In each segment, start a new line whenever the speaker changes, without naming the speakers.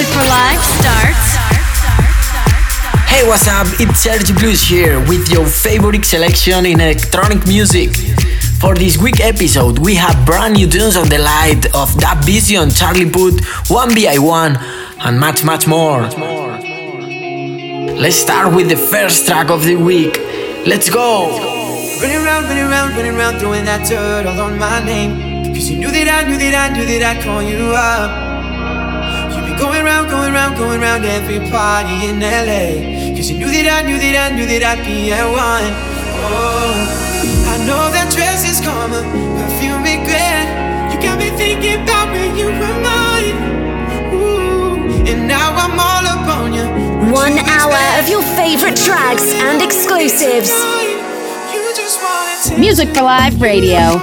Music for Live starts.
Hey, what's up? It's Sergi Blues here with your favorite selection in electronic music. For this week episode, we have brand new tunes on the light of That Vision, Charlie Puth, 1BI1, and much, much more. Let's start with the first track of the week. Let's go!
Running around, running around, running around, throwing that dirt all on my name. Cause you knew that I knew that I knew that I'd call you up. You've been going around, going around, going around every party in LA. Cause you knew that I knew that I knew that I'd be at one. Oh, I know that dress is karma, perfume regret. You got me thinking about when you were mine. Ooh, and now I'm all up on you. What
One
you
hour
expect?
of your favorite tracks and exclusives.
You just
Music for Live Radio.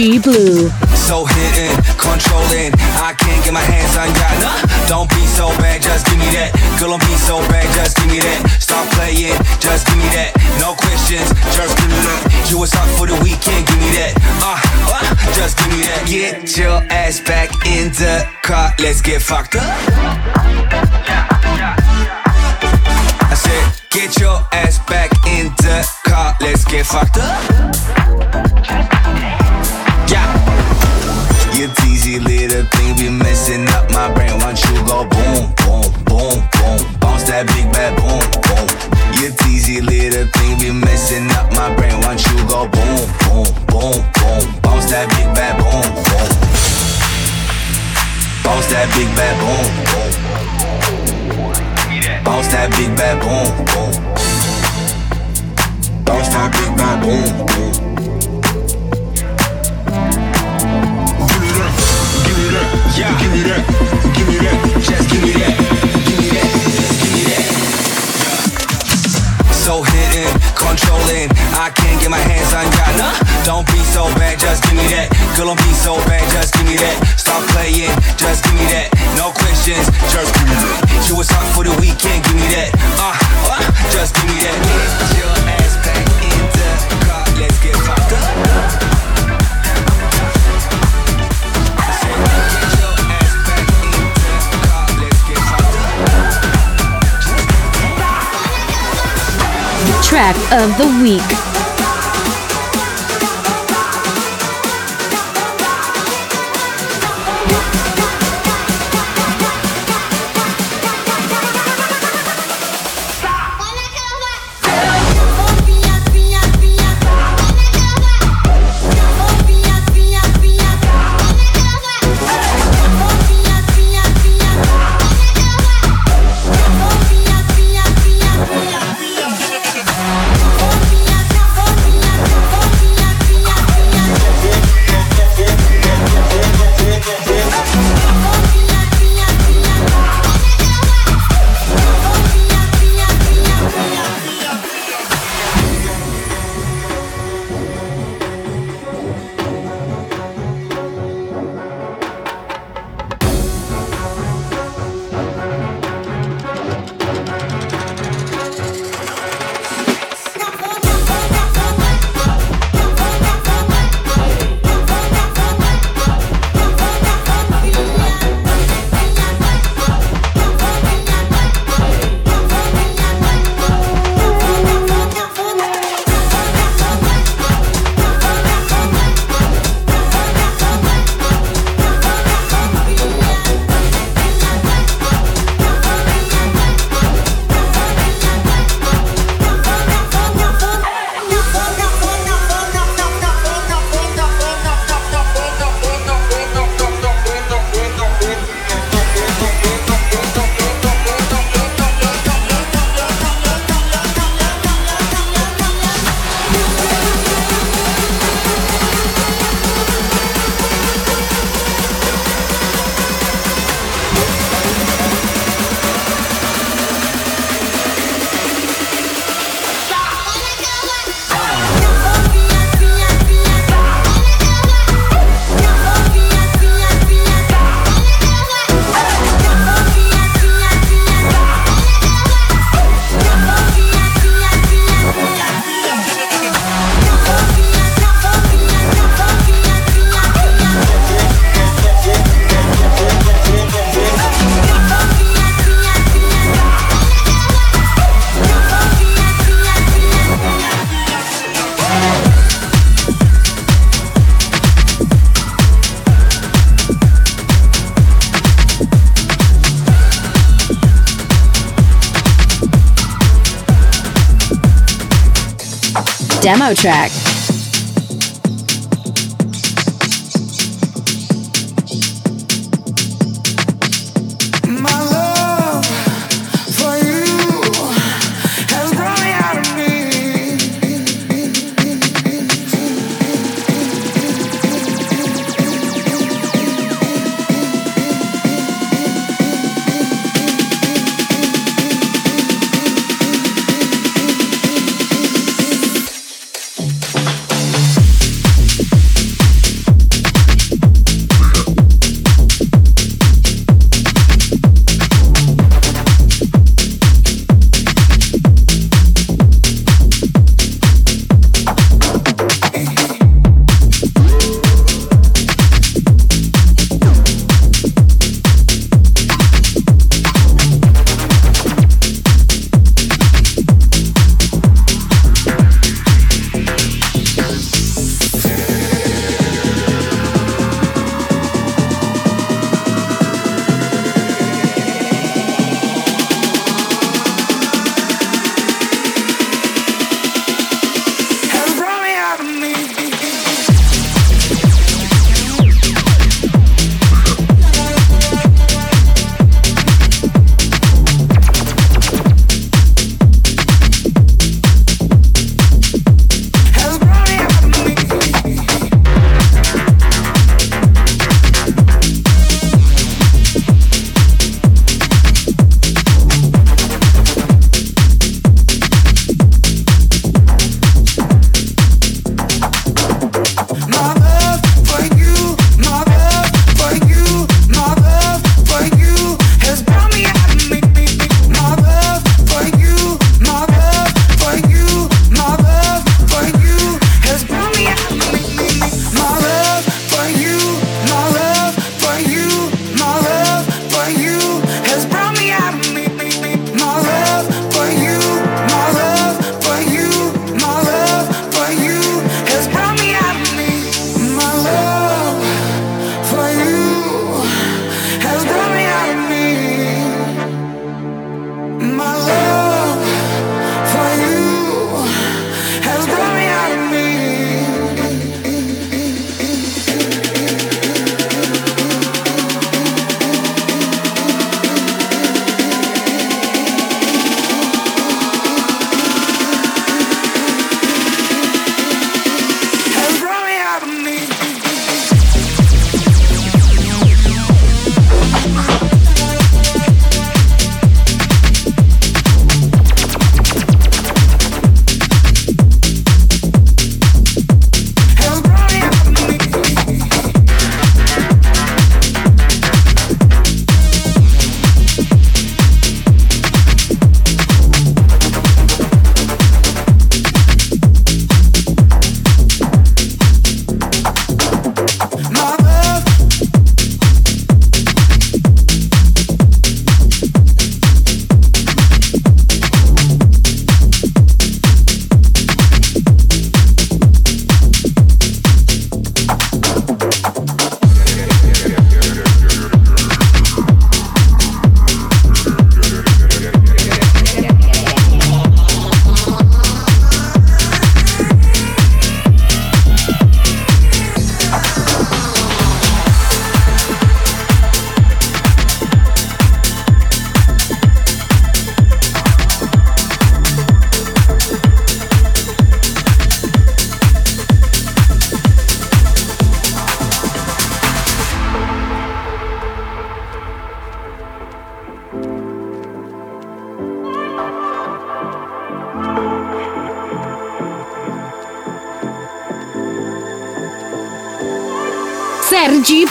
Blue.
So hitting, controlling. I can't get my hands on ya. Nah, Don't be so bad, just give me that. Girl, don't be so bad, just give me that. Stop playing, just give me that. No questions, just give me that. You was up for the weekend, give me that. Uh, uh, just give me that. Get your ass back in the car, let's get fucked up. I said, get your ass back in the car, let's get fucked up. You teasy little thing be messing up my brain. Don't you go boom, boom, boom, boom? Bounce that big bad boom, boom. You teasy little thing be messing up my brain. Don't you go boom, boom, boom, boom? Bounce that big bad boom, boom. Bounce that big bad boom, boom. Bounce that big bad boom, boom. Bounce that big bad boom, boom. Yeah. Give me that, give me that, just give me that, give me that, give me that. So hidden, controlling, I can't get my hands on ya. Nah, don't be so bad, just give me that. Girl, don't be so bad, just give me that. Stop playing, just give me that. No questions, just give me that. You for the weekend, give me that. Uh, uh just give me that. Your ass back in the car, let's get fucked
Track of the week. Demo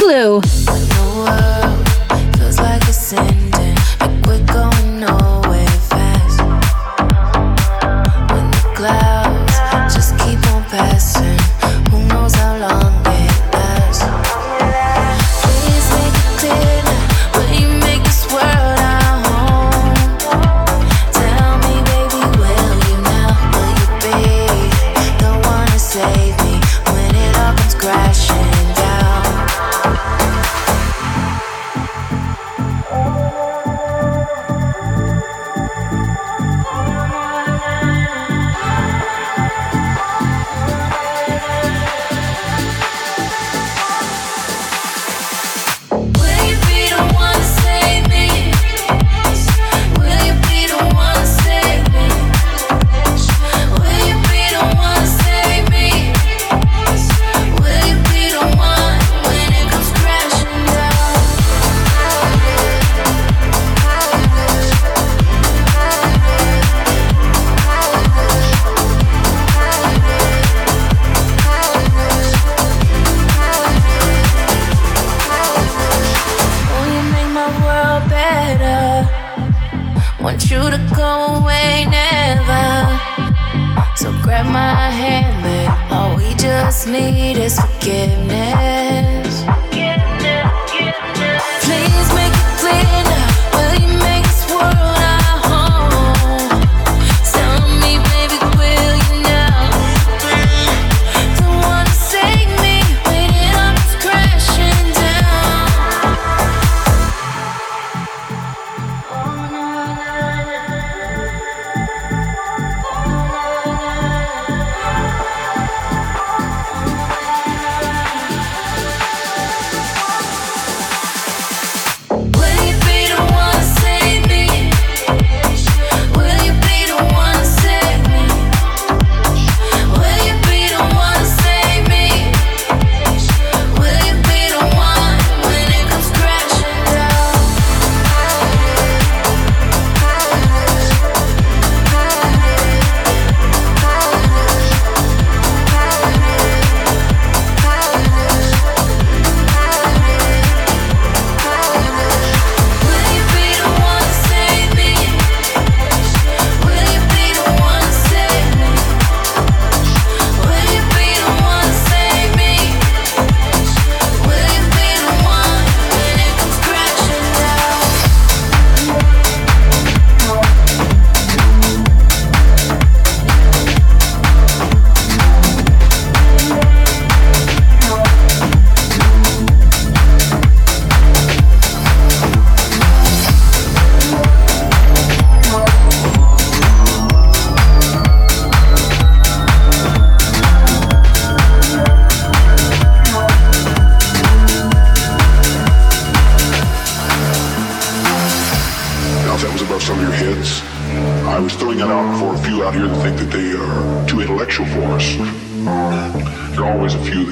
Hulu. Grab my hand, man. All we just need is forgiveness.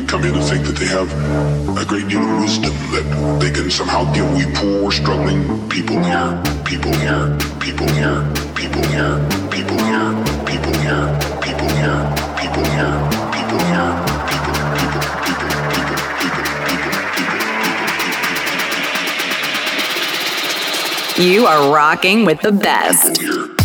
come here to think that they have a great deal of wisdom that they can somehow give we poor, struggling people here, people here, people here, people here, people here, people here, people here, people here, people here.
You are rocking with the best.
Here.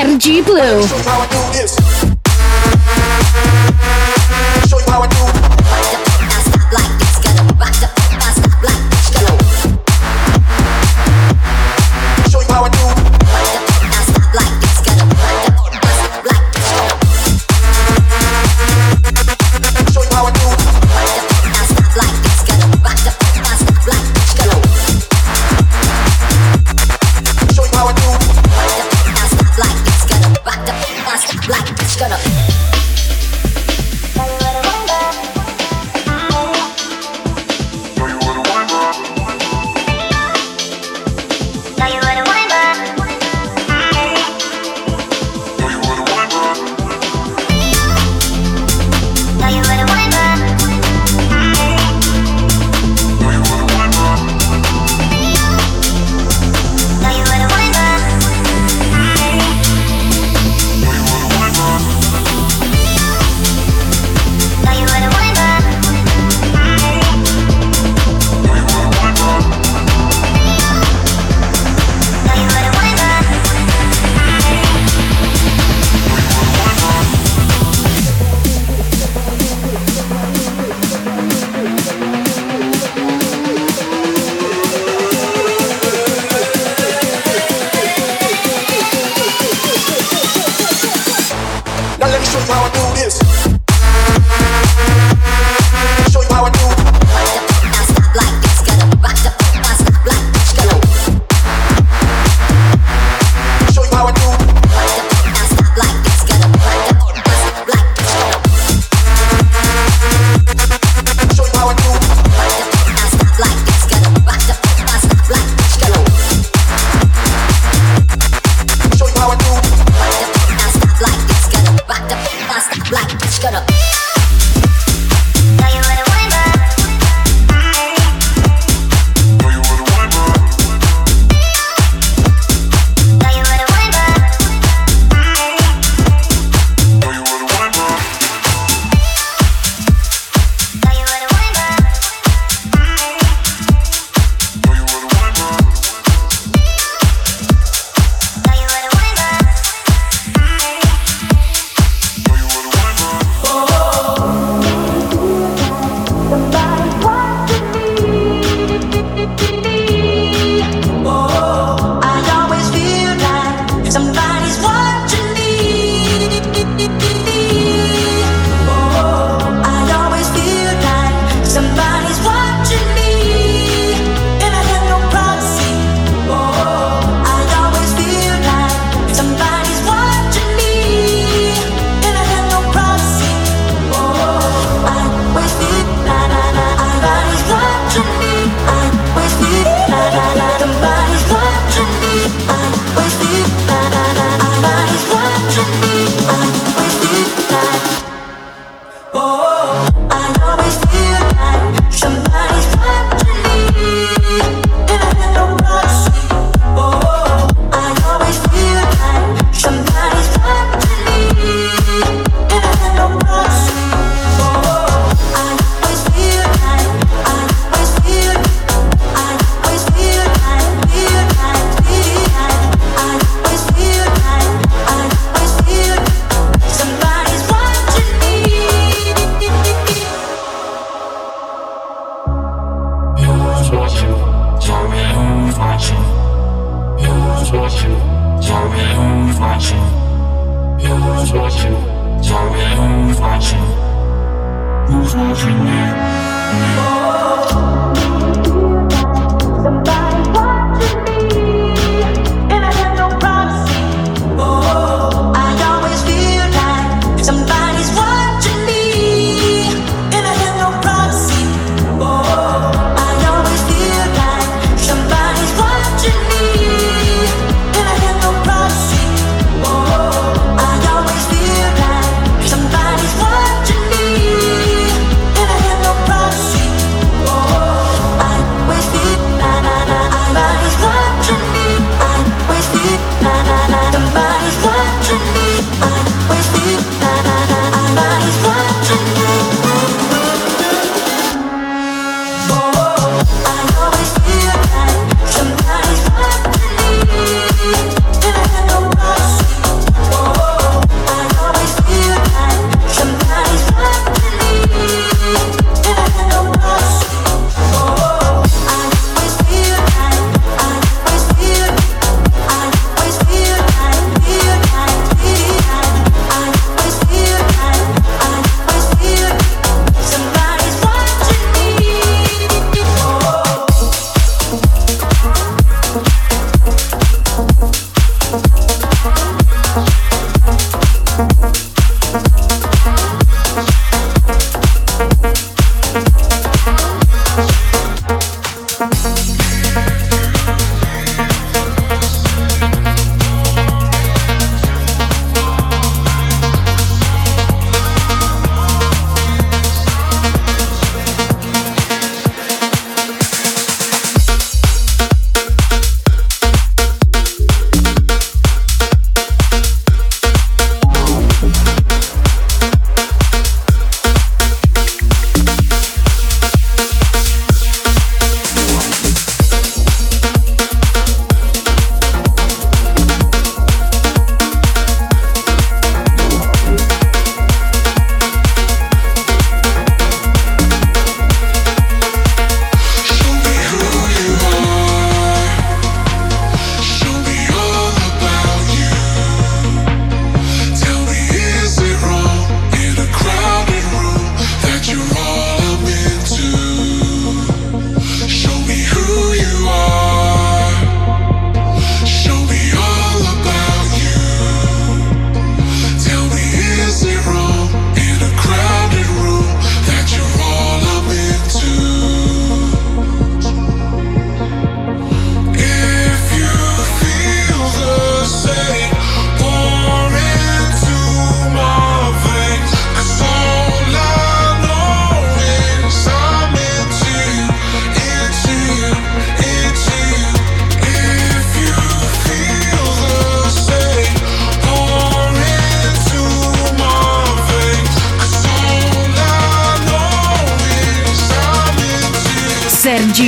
Sergi Blue.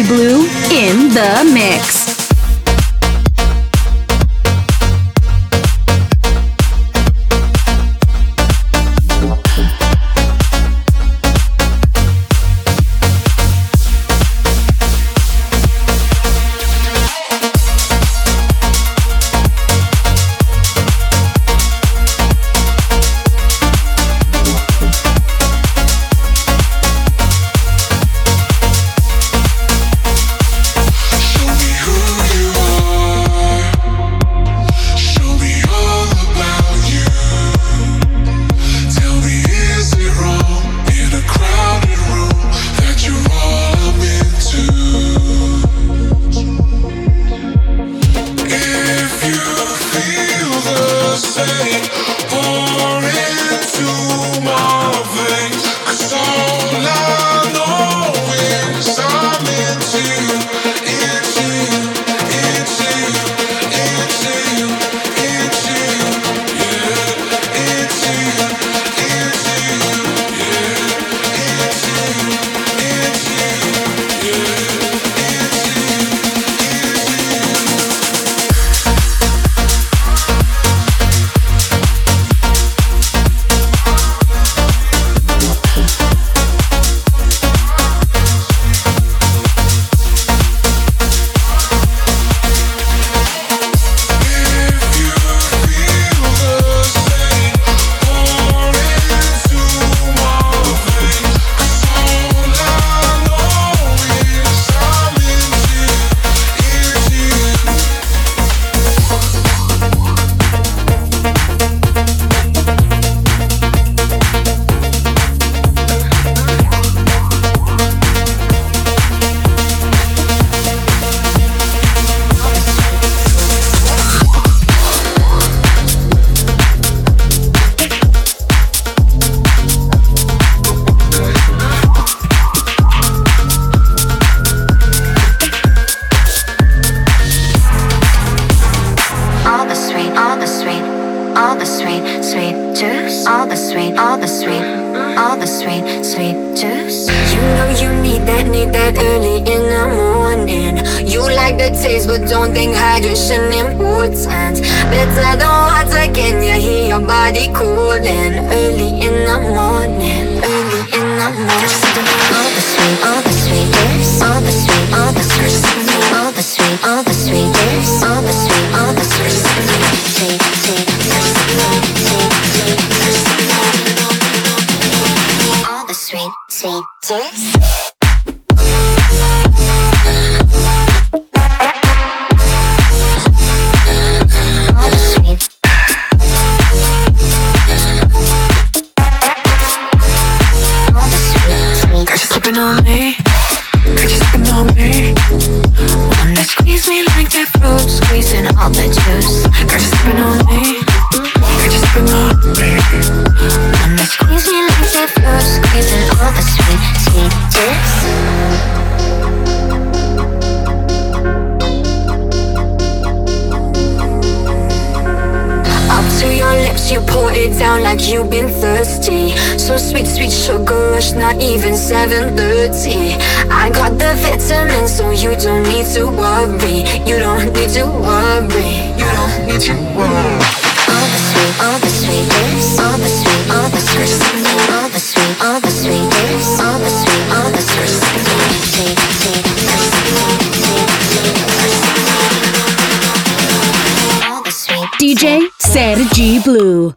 Blue in the mix.
Sipping on me. Got you sipping on me. Wanna squeeze me like that fruit, squeezing all the juice. Got you sipping on me. Got you sipping on me.
Wanna squeeze me like that fruit, squeezing all the sweet, sweet juice.
Lips, you pour it down like you've been thirsty. So sweet, sweet sugar rush, not even 7:30. I got the vitamins, so you don't need to worry. You don't need to worry. You don't need to worry.
All the sweet, all the sweet all the sweet, all the sweet,
Sergi Blue.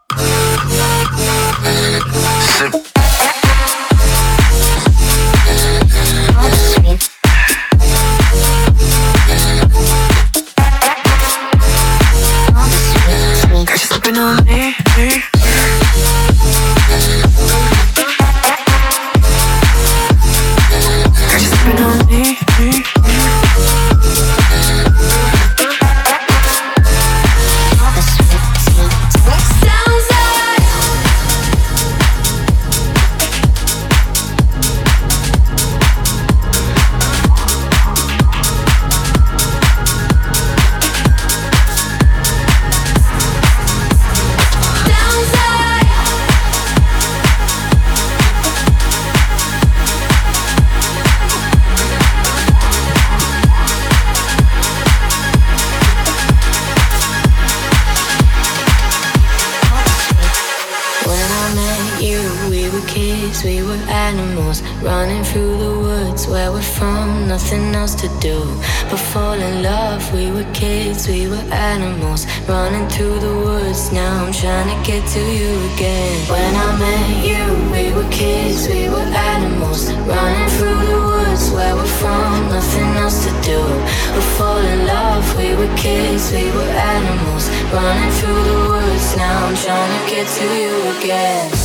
Running through the woods where we're from, nothing else to do but fall in love. We were kids, we were animals, running through the woods. Now I'm trying to get to you again. When I met you, we were kids, we were animals, running through the woods where we're from, nothing else to do but fall in love. We were kids, we were animals, running through the woods. Now I'm trying to get to you again.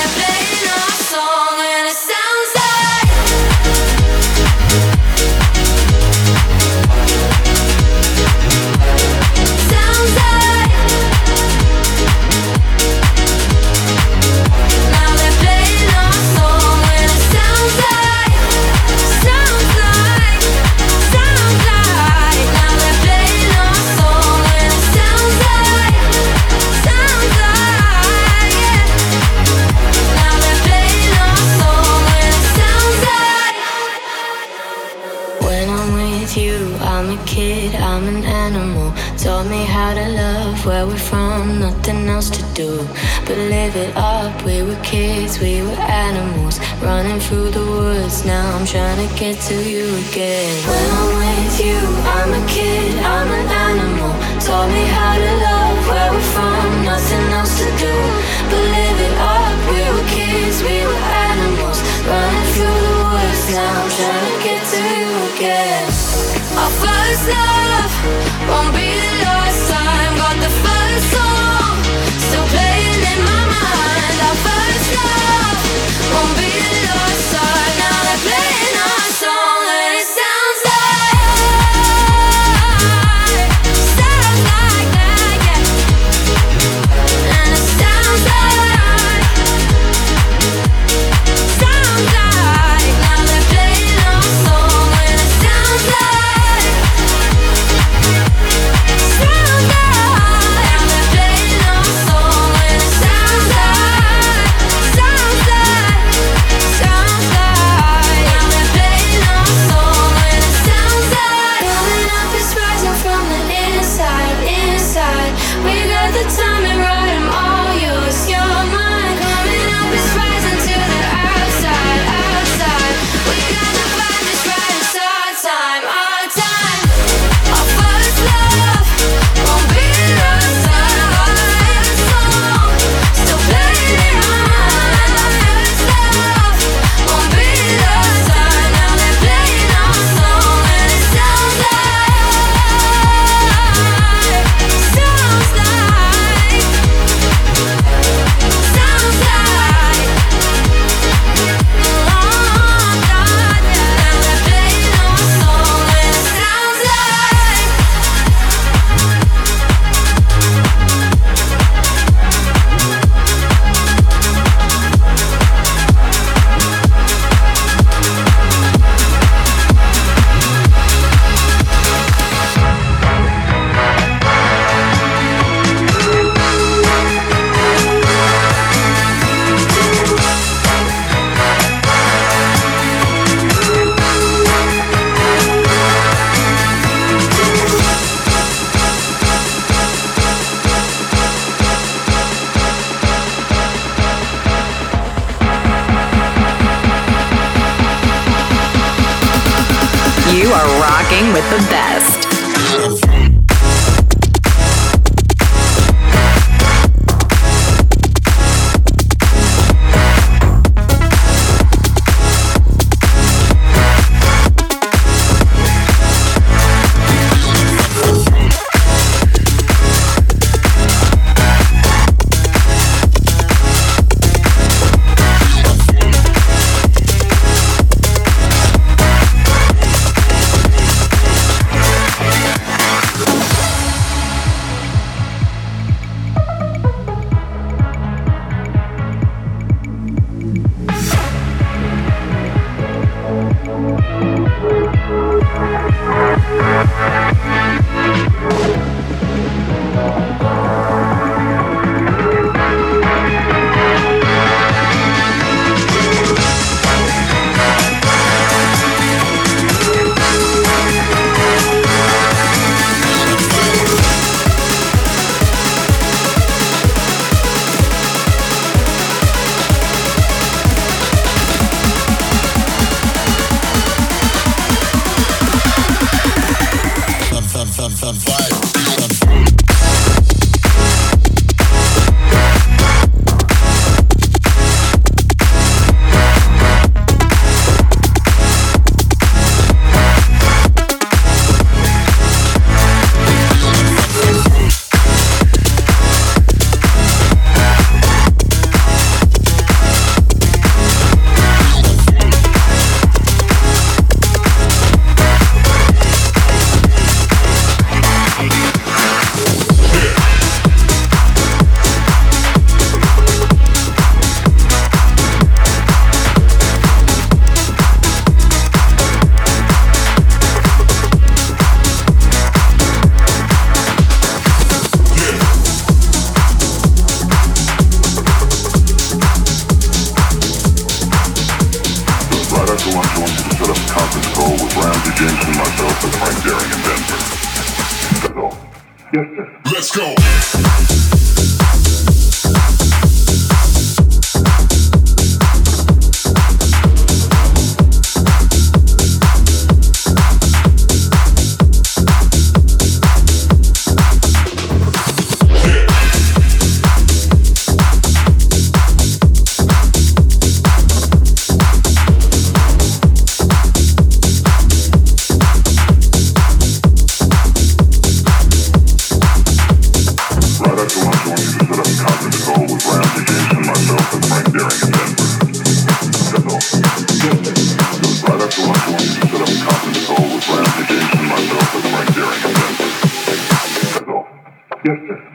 do but live it up. We were kids, we were animals, running through the woods. Now I'm trying to get to you again. When I'm with you, I'm a kid, I'm an animal. Taught me how to love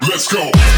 Let's go.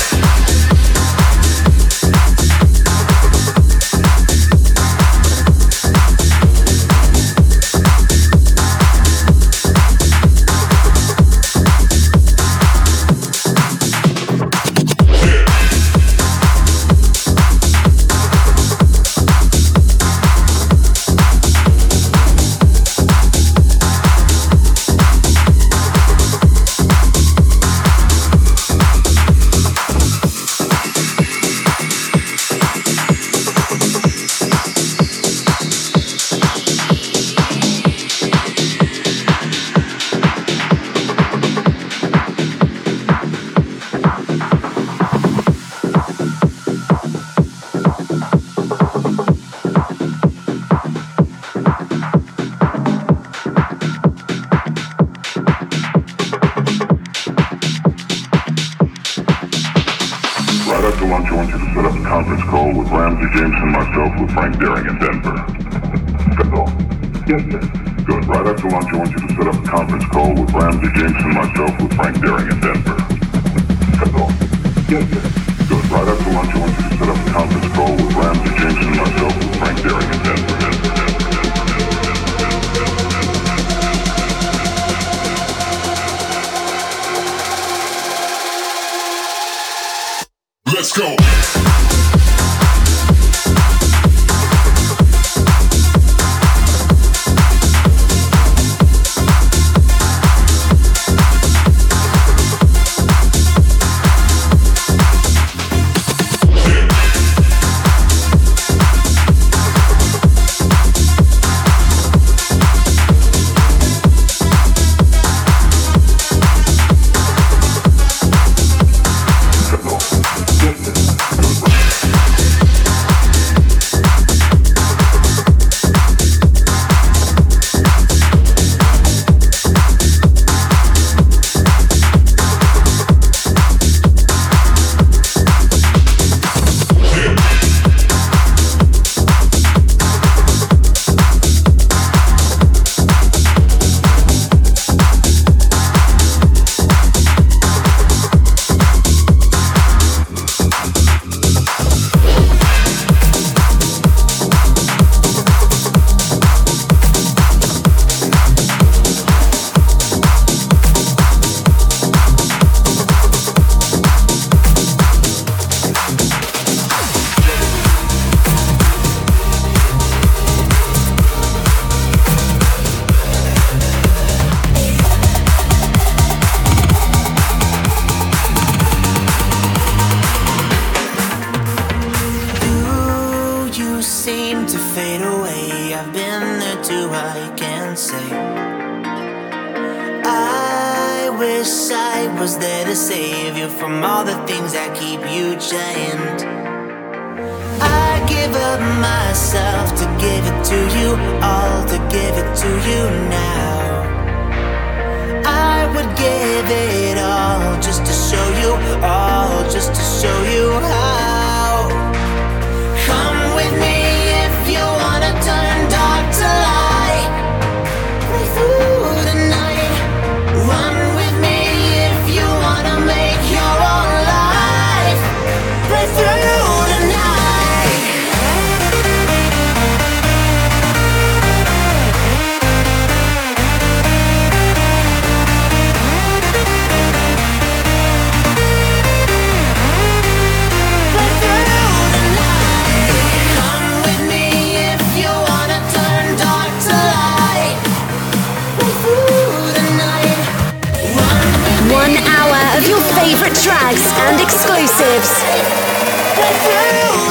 exclusives.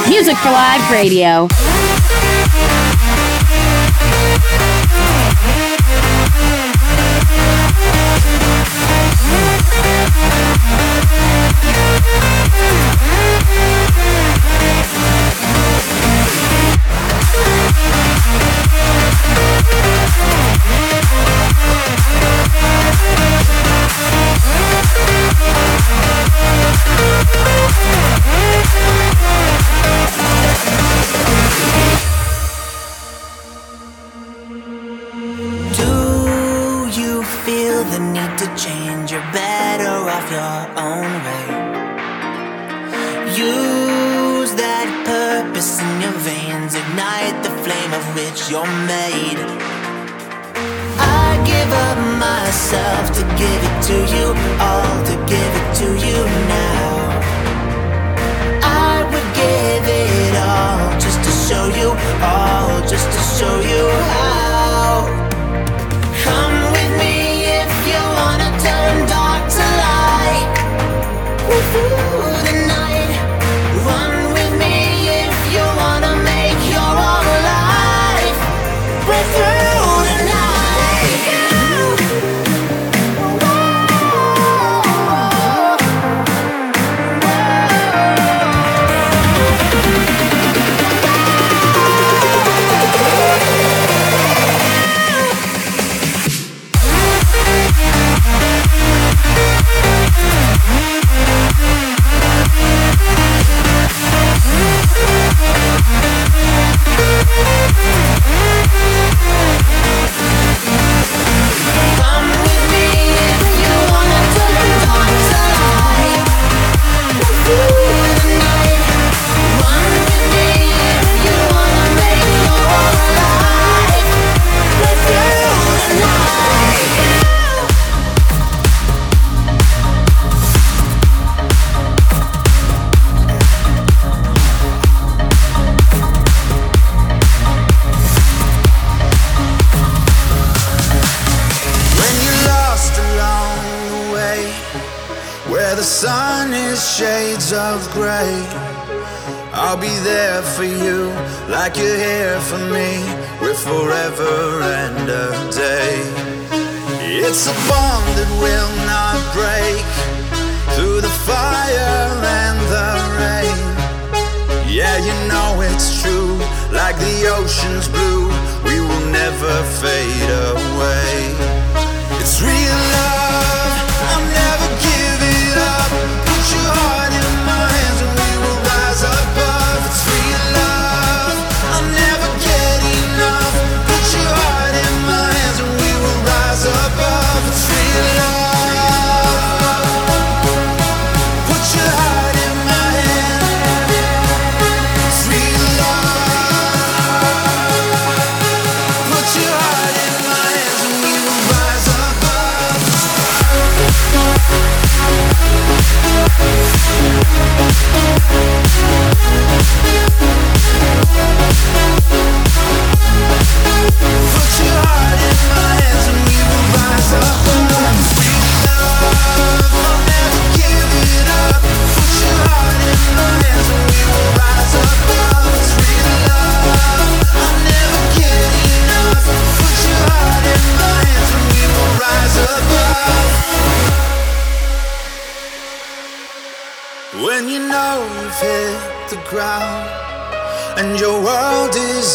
Music for Live Radio.
ocean's blue, we will never fade away.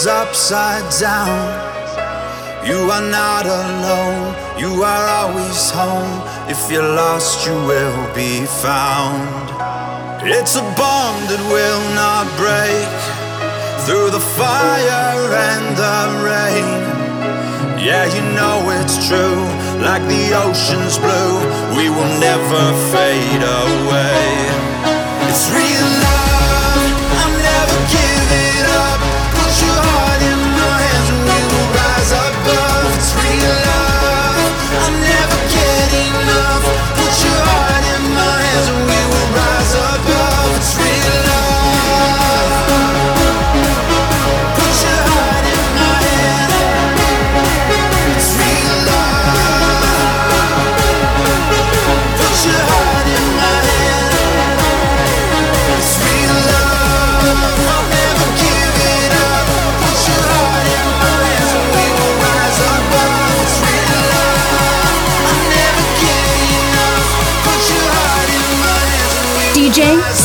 upside down. You are not alone, you are always home. If you're lost, you will be found. It's a bomb that will not break through the fire and the rain. Yeah, you know it's true, like the ocean's blue, we will never fade away. It's real.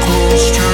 close to